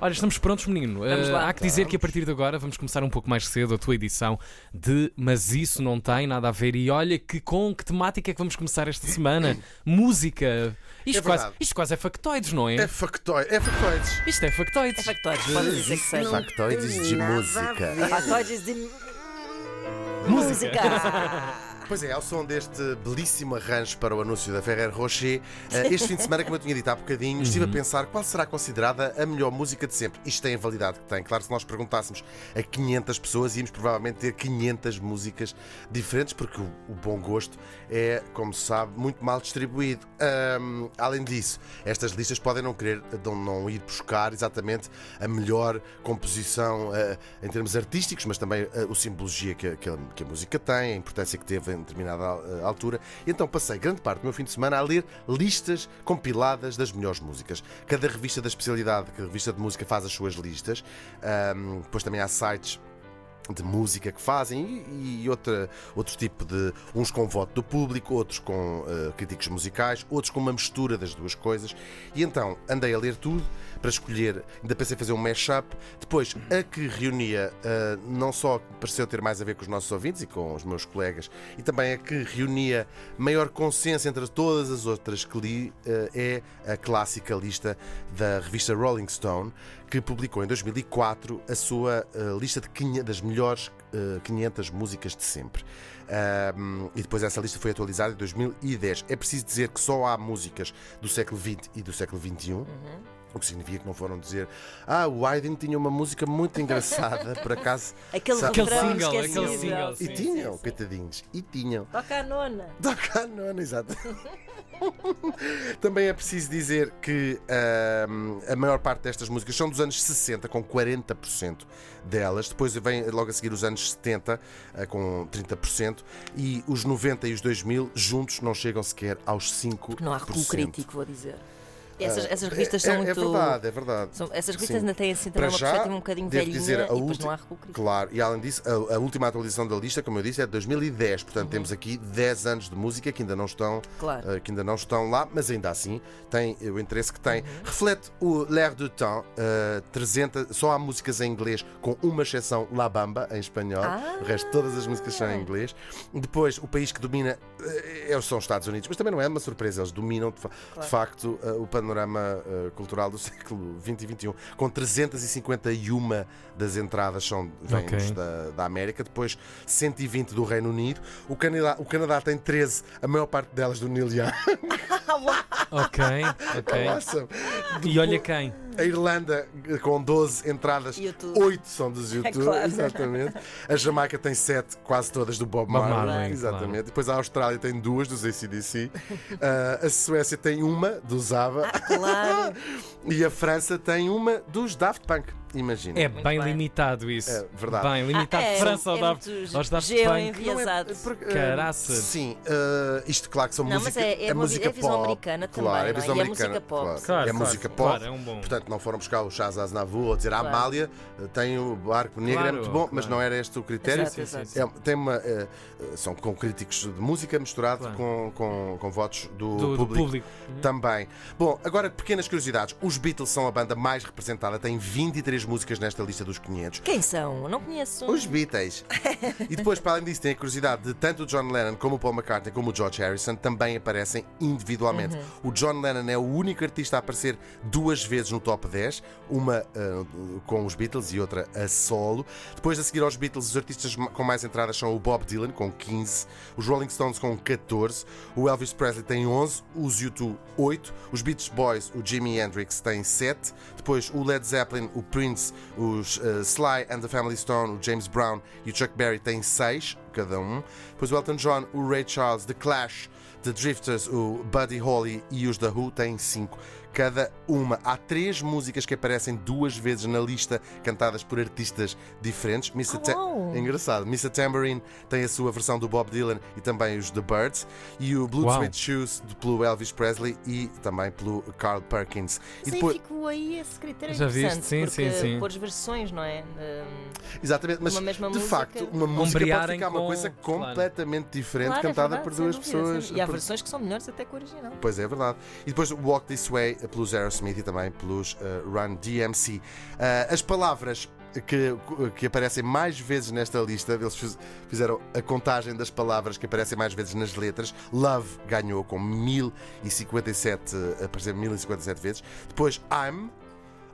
Olha, estamos prontos, menino. Vamos Uh, lá. há que dizer que a partir de agora vamos começar um pouco mais cedo a tua edição de Mas Isso Não Tem Nada a Ver. E olha que com que temática é que vamos começar esta semana? Música. Isto, É quase, isto quase é factoides, não é? É factoide, é factoides. Isto é factoides. É factóides, pode dizer que seja. Factoides de música. Factóides de Música. Pois é, ao som deste belíssimo arranjo para o anúncio da Ferrer Rocher, eh, este fim de semana, como eu tinha dito há bocadinho, estive Uhum. a pensar qual será considerada a melhor música de sempre. Isto tem a validade que tem. Claro, se nós perguntássemos a 500 pessoas, íamos provavelmente ter 500 músicas diferentes, porque o, bom gosto é, como se sabe, muito mal distribuído. Ahm, além disso, estas listas podem não querer, não, ir buscar exatamente a melhor composição eh, em termos artísticos, mas também eh, o simbologia que, a- que a, que a música tem, a importância que teve em determinada eh, altura. Então passei grande parte do meu fim de semana a ler listas compiladas das melhores músicas. Cada revista da especialidade, cada revista de música faz as suas listas. Ahm, depois também há sites de música que fazem e, e outra, outro tipo de. uns com voto do público, outros com eh, críticos musicais, outros com uma mistura das duas coisas. E então andei a ler tudo para escolher, ainda pensei fazer um mashup. Depois, a que reunia eh, não só pareceu ter mais a ver com os nossos ouvintes e com os meus colegas, e também a que reunia maior consenso entre todas as outras que li, eh, é a clássica lista da revista Rolling Stone, que publicou em 2004 a sua eh, lista de 500 das melhores eh, 500 músicas de sempre. Ahm, e depois essa lista foi atualizada em 2010. É preciso dizer que só há músicas do século XX e do século XXI. O que significa que não foram dizer Ah, o Aiden tinha uma música muito engraçada, por acaso. Aquele Sabe- Aquele single, aquele single. E Sim, tinham, sim, sim. coitadinhos. E tinham. Toca a nona. Toca a nona, exato. Também é preciso dizer que ahm, a maior parte destas músicas são dos anos 60, com 40% delas. Depois vem logo a seguir os anos 70, ah, com 30%. E os 90 e os 2000 juntos não chegam sequer aos 5%. Não há recuo crítico, vou dizer. Essas, essas revistas é, são é muito. verdade, é verdade. são- essas revistas Sim. ainda têm assim Para também uma já, perspectiva um bocadinho velhinha dizer, a ulti- não há recuo. Claro, e além disso, a, a última atualização da lista, como eu disse, é de 2010. Portanto, temos aqui 10 anos de música que ainda não estão, Claro. eh, que ainda não estão lá, mas ainda assim tem o interesse que Uhum. tem. Reflete o l'air du temps. eh, 300, só há músicas em inglês, com uma exceção, La Bamba, em espanhol. Ah. O resto, todas as músicas são em inglês. Depois, o país que domina é- são os Estados Unidos, mas também não é uma surpresa. Eles dominam, de, fa- de facto, eh, o panorama eh, cultural do século XX e XXI. Com 351 das entradas são vêm Ok. da, da América, depois 120 do Reino Unido. O Canadá, o Canadá tem 13, a maior parte delas do Neil Young. Ok, ok. Awesome. E olha quem. A Irlanda com 12 entradas, YouTube. 8 são dos YouTube, claro. exatamente. A Jamaica tem 7, quase todas do Bob, Marley, Marley, exatamente. Depois a Austrália tem duas dos ACDC. Ah, a Suécia tem uma dos ABBA. Claro. E a França tem uma dos Daft Punk. Imagina. É bem, bem. limitado isso. É verdade. Bem limitado. Ah, é, França é aos enviesado. porque, ah, Caraças. Sim, ah, isto claro que são Não, mas música, é- é uma vi- música é visão pop. americana claro, também, é é? visão E é americana, música pop. Claro, Claro, é claro, música pop. claro, é um bom. Portanto, não foram buscar o Chaz Aznavour ou dizer a. Amália tem o Barco Negro, é muito bom, mas não era este o critério. Exato, exato. Sim, É- tem uma, eh, eh, são com críticos de música misturado Claro. com, com, com votos do, Do, do público. público. Também. Bom, agora pequenas curiosidades. Os Beatles são a banda mais representada, tem 23 músicas nesta lista dos 500. Quem são? Não conheço. Os Beatles. e depois, para além disso, tem a curiosidade de tanto o John Lennon como o Paul McCartney como o George Harrison também aparecem individualmente. O John Lennon é o único artista a aparecer duas vezes no top 10, uma ah, com os Beatles e outra a solo. Depois, a seguir aos Beatles, os artistas com mais entradas são o Bob Dylan, com 15, os Rolling Stones com 14, o Elvis Presley tem 11, os U2 8, os Beach Boys, o Jimi Hendrix tem 7, depois o Led Zeppelin, o Prince, os ah, Sly and the Family Stone, o James Brown e o Chuck Berry têm 6 cada um. Depois o Elton John, o Ray Charles, The Clash, The Drifters, o Buddy Holly e os The Who têm 5 cada uma. Há três músicas que aparecem duas vezes na lista, cantadas por artistas diferentes. Ta- uau. É engraçado. Mr. Tambourine tem a sua versão do Bob Dylan e também os The Birds. E o Blue Uau. Suede Shoes de- pelo Elvis Presley e também pelo Carl Perkins. E Mas aí ficou aí esse critério Já viste? interessante. Sim, porque sim, sim. Pôr as versões, não é? Hum, Exatamente, mas Uma mesma de música. facto, uma música pode ficar uma com coisa claro. completamente diferente, Claro, é cantada verdade, por duas dúvida, pessoas. E há Por- versões que são melhores até que o original. Pois é, é verdade. E depois Walk This Way pelos Aerosmith e também pelos uh, Run DMC. Uh, as palavras que, que aparecem mais vezes nesta lista, eles fiz- fizeram a contagem das palavras que aparecem mais vezes nas letras. Love ganhou com 1057, uh, apareceu 1057 vezes. Depois I'm,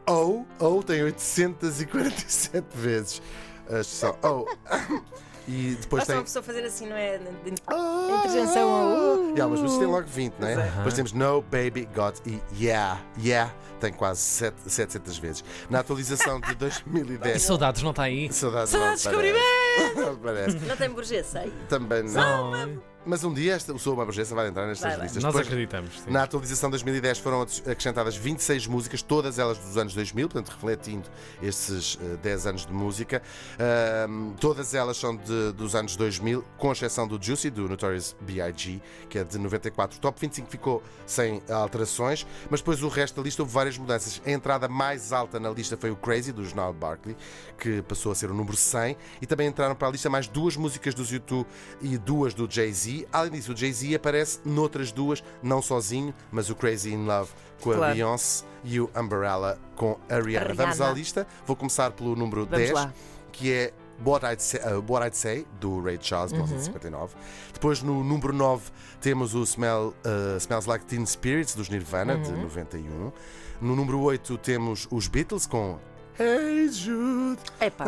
O, O tem 847 vezes. A expressão O. E depois Basta tem. uma pessoa fazer assim, não é? Ah! Interjeição ao, uh. Yeah, mas vocês têm logo 20, não é? É. Depois temos No Baby Got e Yeah. Yeah tem quase sete- 700 vezes. Na atualização de E 2010. saudades não está aí? Saudades Saudades não descobrimento! parece. Não parece. Não tem burguesa aí. Também não. Mas um dia esta, o Sou uma Burguesa vai entrar nestas Vai, vai. listas. nós Depois, acreditamos. sim. na atualização de 2010 foram acrescentadas 26 músicas, todas elas dos anos 2000, portanto refletindo esses eh, 10 anos de música. Ahm, todas elas são de- dos anos 2000, com exceção do Juicy, do Notorious B.I.G., que é de 94. O top 25 ficou sem alterações, mas depois o resto da lista houve várias mudanças. A entrada mais alta na lista foi o Crazy, do Jornal Barkley, que passou a ser o número 100, e também entraram para a lista mais duas músicas dos YouTube e duas do Jay-Z. Além disso, o Jay-Z aparece noutras duas, não sozinho, mas o Crazy in Love com a Claro. Beyoncé e o Umbrella com a Rihanna. Rihanna. Vamos à lista. Vou começar pelo número Vamos 10, lá. que é What I'd, Say, uh, What I'd Say, do Ray Charles, Uhum. 1959. Depois, no número 9, temos o Smell, uh, Smells Like Teen Spirits, dos Nirvana, de Uhum. 91. No número 8, temos os Beatles com Hey Jude. Epá,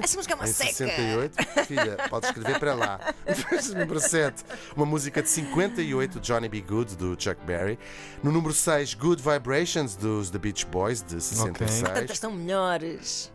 essa música é uma Em seca. 68, filha, pode escrever para lá. Número 7, uma música de 58, Johnny B. Good, do Chuck Berry. No número 6, Good Vibrations, dos The Beach Boys, de 66. Tantas são melhores.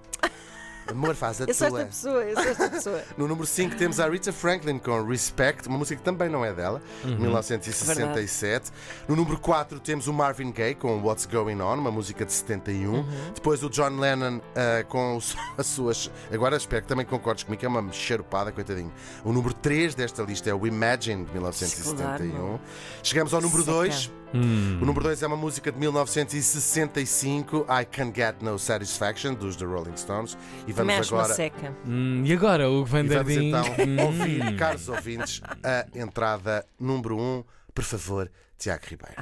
Amor, faz a Eu sou tua. esta pessoa, eu sou esta pessoa. No número 5 temos a Rita Franklin com Respect, uma música que também não é dela, Uhum. 1967. No número 4 temos o Marvin Gaye com What's Going On, uma música de 71. Uhum. Depois o John Lennon ah, com os- as suas. Agora espero que também concordes comigo, que é uma charupada, coitadinho. O número 3 desta lista é o Imagine de 1971. Claro. Chegamos ao número Seca. 2. Hum. O número 2 é uma música de 1965, I Can Get No Satisfaction, dos The Rolling Stones. E vamos uma agora. seca. Hum, e agora, o vamos Vanderdin? então Hum. ouvir, caros ouvintes, a entrada número 1. Um. Por favor, Tiago Ribeiro.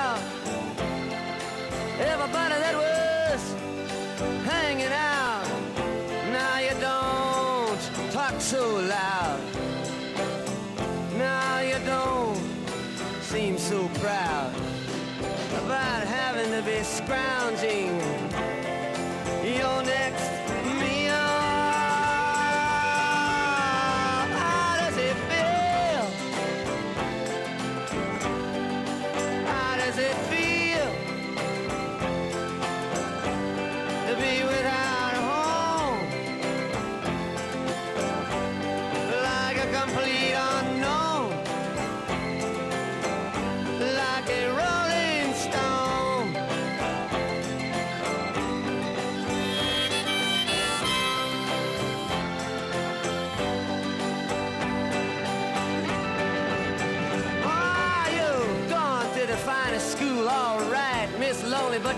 grounding.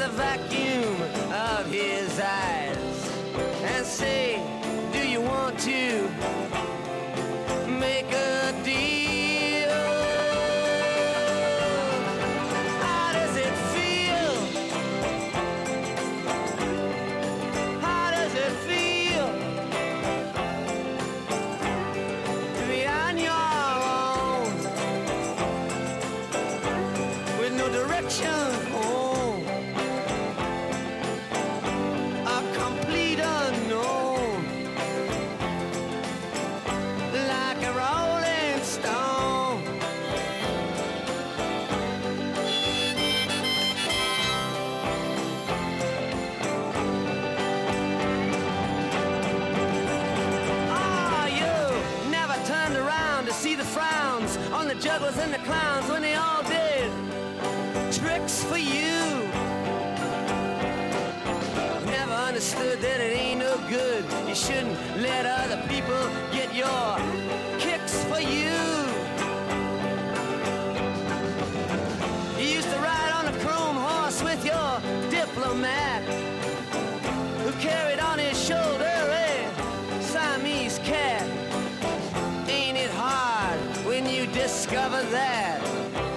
the vacuum of his eyes and say, Do you want to jugglers and the clowns when they all did tricks for you. Never understood that it ain't no good. You shouldn't let other people get your kicks for you. You used to ride on a chrome horse with your diplomat discover that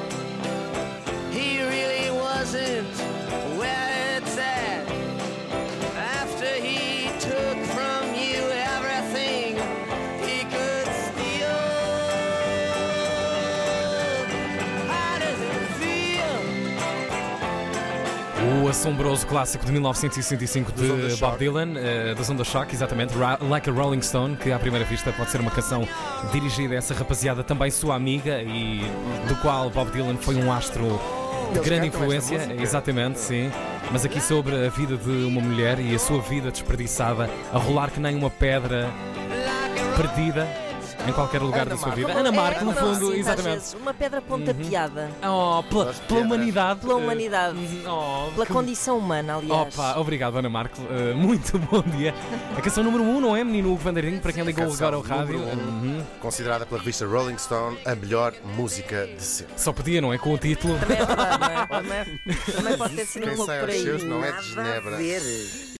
assombroso clássico de 1965 Dos On The de. Bob Dylan, eh, da Zonda Shock, exatamente, Ra- Like a Rolling Stone, que à primeira vista pode ser uma canção dirigida a essa rapaziada, também sua amiga, e do qual Bob Dylan foi um astro de Eles grande influência, exatamente, sim. Mas aqui sobre a vida de uma mulher e a sua vida desperdiçada, a rolar que nem uma pedra perdida em qualquer lugar Ana da sua Marco. vida. Ana Marco, no É, eu fundo, às exatamente. Uhum. vezes, Uma pedra pontapeada. Oh, pela, pela humanidade. Pela eh, humanidade. uhum, oh, Pela que- condição humana, aliás. Opa, obrigado Ana Marco, Uh, muito bom dia. A canção número 1, um, não é, menino Hugo Vandeirinho, para quem ligou agora ao rádio? um. Uhum. Considerada pela revista Rolling Stone a melhor música de sempre. Só podia, não é? Com o título. Também é verdade, não é? Também, também pode ter sido um Quem pouco sai por aos aí. seus não é de Genebra.